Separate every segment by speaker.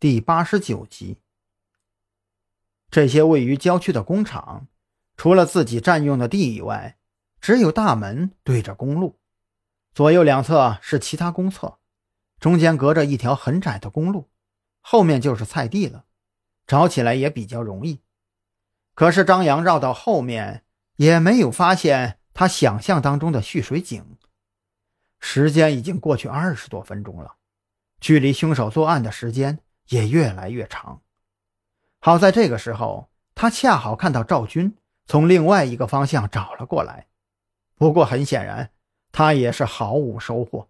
Speaker 1: 第八十九集。这些位于郊区的工厂，除了自己占用的地以外，只有大门对着公路，左右两侧是其他公厕，中间隔着一条很窄的公路，后面就是菜地了，找起来也比较容易。可是张扬绕到后面，也没有发现他想象当中的蓄水井。时间已经过去二十多分钟了，距离凶手作案的时间也越来越长。好在这个时候，他恰好看到赵军从另外一个方向找了过来。不过很显然，他也是毫无收获。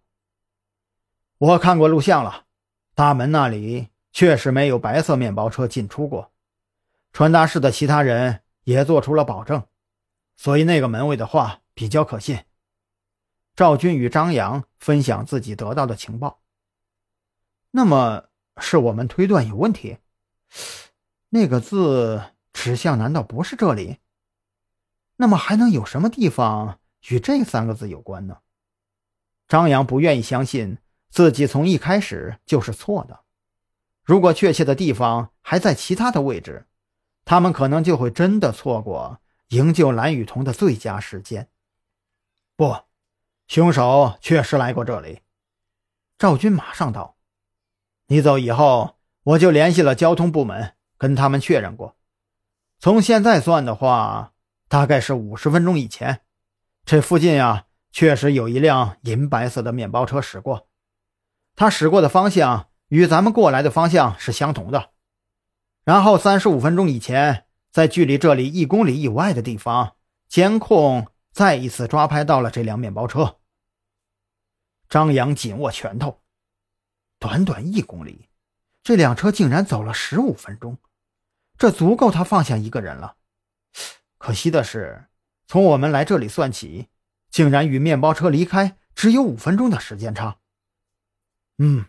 Speaker 1: 我看过录像了，大门那里确实没有白色面包车进出过。传达室的其他人也做出了保证，所以那个门卫的话比较可信。赵军与张扬分享自己得到的情报。那么，是我们推断有问题？那个字指向难道不是这里？那么还能有什么地方与这三个字有关呢？张扬不愿意相信自己从一开始就是错的。如果确切的地方还在其他的位置，他们可能就会真的错过营救蓝雨桐的最佳时间。不。凶手确实来过这里，赵军马上道：“你走以后，我就联系了交通部门，跟他们确认过。从现在算的话，大概是五十分钟以前，这附近啊，确实有一辆银白色的面包车驶过。它驶过的方向与咱们过来的方向是相同的。然后三十五分钟以前，在距离这里一公里以外的地方，监控再一次抓拍到了这辆面包车。”张扬紧握拳头，短短一公里，这辆车竟然走了十五分钟，这足够他放下一个人了。可惜的是，从我们来这里算起，竟然与面包车离开只有五分钟的时间差。嗯，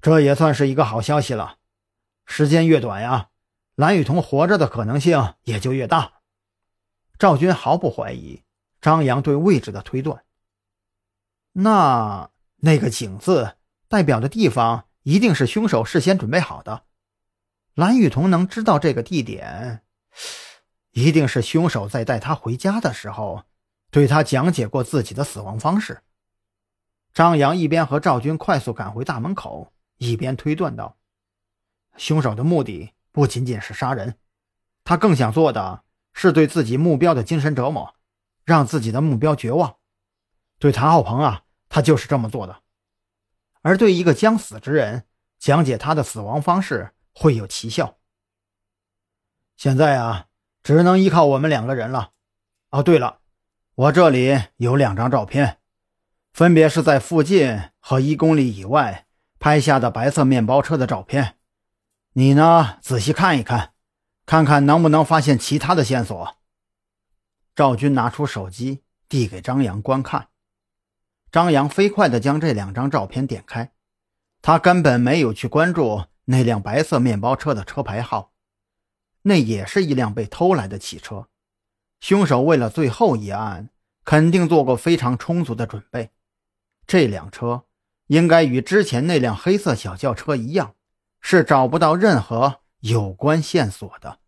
Speaker 1: 这也算是一个好消息了。时间越短呀，蓝雨桐活着的可能性也就越大。赵军毫不怀疑张扬对位置的推断。那那个井字代表的地方一定是凶手事先准备好的。蓝雨桐能知道这个地点，一定是凶手在带他回家的时候，对他讲解过自己的死亡方式。张扬一边和赵军快速赶回大门口，一边推断道：“凶手的目的不仅仅是杀人，他更想做的是对自己目标的精神折磨，让自己的目标绝望。对谭浩鹏啊。”他就是这么做的，而对一个将死之人讲解他的死亡方式会有奇效。现在啊，只能依靠我们两个人了。哦，对了，我这里有两张照片，分别是在附近和一公里以外拍下的白色面包车的照片。你呢，仔细看一看，看看能不能发现其他的线索。赵军拿出手机递给张扬观看。张扬飞快地将这两张照片点开，他根本没有去关注那辆白色面包车的车牌号，那也是一辆被偷来的汽车。凶手为了最后一案，肯定做过非常充足的准备。这辆车应该与之前那辆黑色小轿车一样，是找不到任何有关线索的。